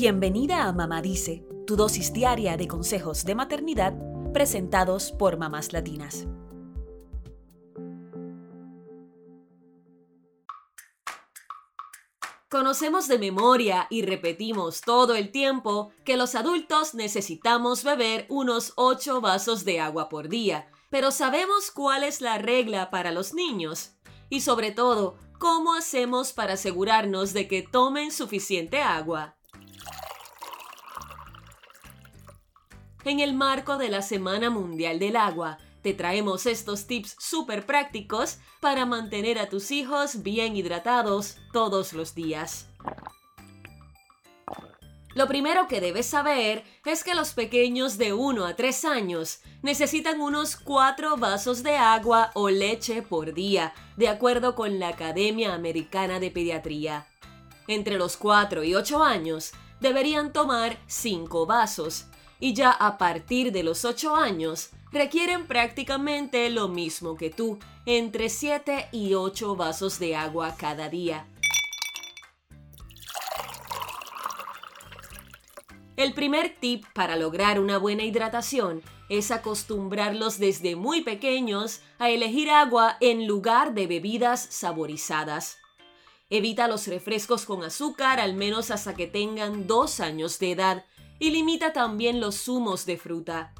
Bienvenida a Mamá Dice, tu dosis diaria de consejos de maternidad presentados por mamás latinas. Conocemos de memoria y repetimos todo el tiempo que los adultos necesitamos beber unos 8 vasos de agua por día, pero ¿sabemos cuál es la regla para los niños? Y sobre todo, ¿cómo hacemos para asegurarnos de que tomen suficiente agua? En el marco de la Semana Mundial del Agua, te traemos estos tips súper prácticos para mantener a tus hijos bien hidratados todos los días. Lo primero que debes saber es que los pequeños de 1 a 3 años necesitan unos 4 vasos de agua o leche por día, de acuerdo con la Academia Americana de Pediatría. Entre los 4 y 8 años deberían tomar 5 vasos, y ya a partir de los 8 años requieren prácticamente lo mismo que tú, entre 7 y 8 vasos de agua cada día. El primer tip para lograr una buena hidratación es acostumbrarlos desde muy pequeños a elegir agua en lugar de bebidas saborizadas. Evita los refrescos con azúcar al menos hasta que tengan dos años de edad y limita también los zumos de fruta.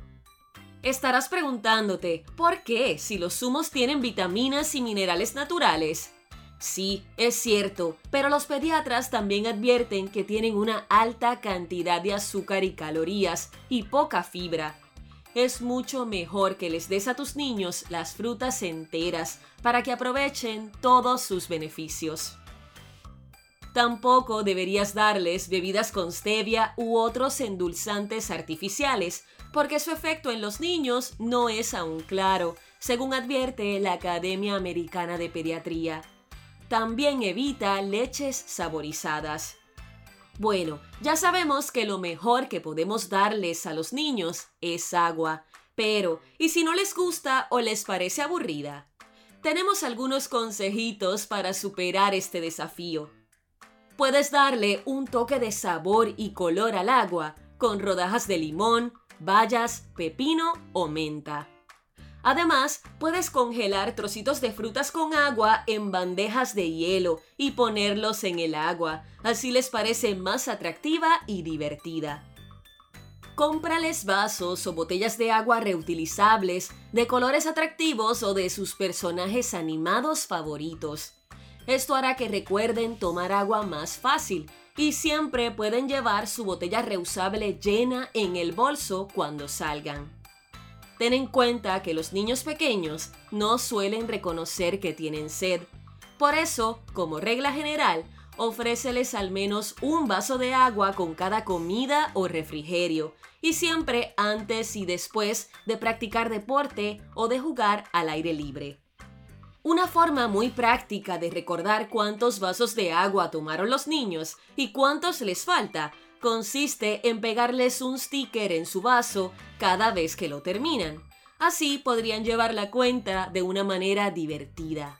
Estarás preguntándote, ¿por qué si los zumos tienen vitaminas y minerales naturales? Sí, es cierto, pero los pediatras también advierten que tienen una alta cantidad de azúcar y calorías y poca fibra. Es mucho mejor que les des a tus niños las frutas enteras para que aprovechen todos sus beneficios. Tampoco deberías darles bebidas con stevia u otros endulzantes artificiales, porque su efecto en los niños no es aún claro, según advierte la Academia Americana de Pediatría. También evita leches saborizadas. Bueno, ya sabemos que lo mejor que podemos darles a los niños es agua, pero ¿y si no les gusta o les parece aburrida? Tenemos algunos consejitos para superar este desafío. Puedes darle un toque de sabor y color al agua con rodajas de limón, bayas, pepino o menta. Además, puedes congelar trocitos de frutas con agua en bandejas de hielo y ponerlos en el agua, así les parece más atractiva y divertida. Cómprales vasos o botellas de agua reutilizables, de colores atractivos o de sus personajes animados favoritos. Esto hará que recuerden tomar agua más fácil y siempre pueden llevar su botella reusable llena en el bolso cuando salgan. Ten en cuenta que los niños pequeños no suelen reconocer que tienen sed. Por eso, como regla general, ofréceles al menos un vaso de agua con cada comida o refrigerio, y siempre antes y después de practicar deporte o de jugar al aire libre. Una forma muy práctica de recordar cuántos vasos de agua tomaron los niños y cuántos les falta consiste en pegarles un sticker en su vaso cada vez que lo terminan. Así podrían llevar la cuenta de una manera divertida.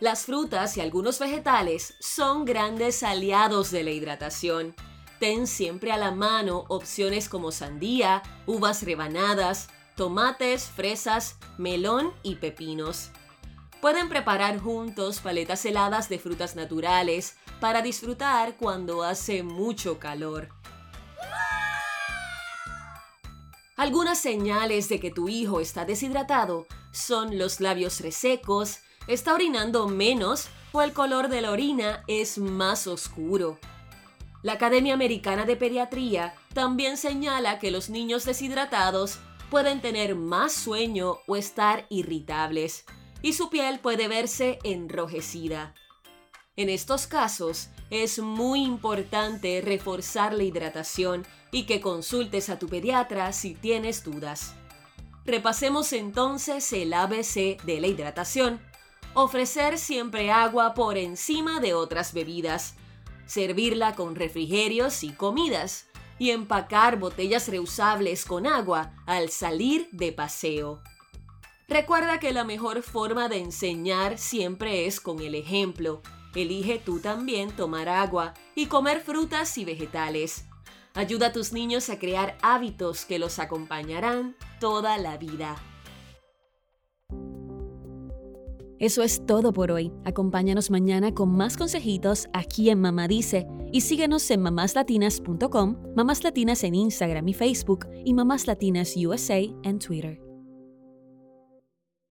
Las frutas y algunos vegetales son grandes aliados de la hidratación. Ten siempre a la mano opciones como sandía, uvas rebanadas, tomates, fresas, melón y pepinos. Pueden preparar juntos paletas heladas de frutas naturales para disfrutar cuando hace mucho calor. Algunas señales de que tu hijo está deshidratado son los labios resecos, está orinando menos o el color de la orina es más oscuro. La Academia Americana de Pediatría también señala que los niños deshidratados pueden tener más sueño o estar irritables y su piel puede verse enrojecida. En estos casos, es muy importante reforzar la hidratación y que consultes a tu pediatra si tienes dudas. Repasemos entonces el ABC de la hidratación. Ofrecer siempre agua por encima de otras bebidas. Servirla con refrigerios y comidas. Y empacar botellas reusables con agua al salir de paseo. Recuerda que la mejor forma de enseñar siempre es con el ejemplo Elige tú también tomar agua y comer frutas y vegetales. Ayuda a tus niños a crear hábitos que los acompañarán toda la vida. Eso es todo por hoy. Acompáñanos mañana con más consejitos aquí en Mamá Dice y síguenos en mamáslatinas.com, Mamás Latinas en Instagram y Facebook y Mamás Latinas USA en Twitter.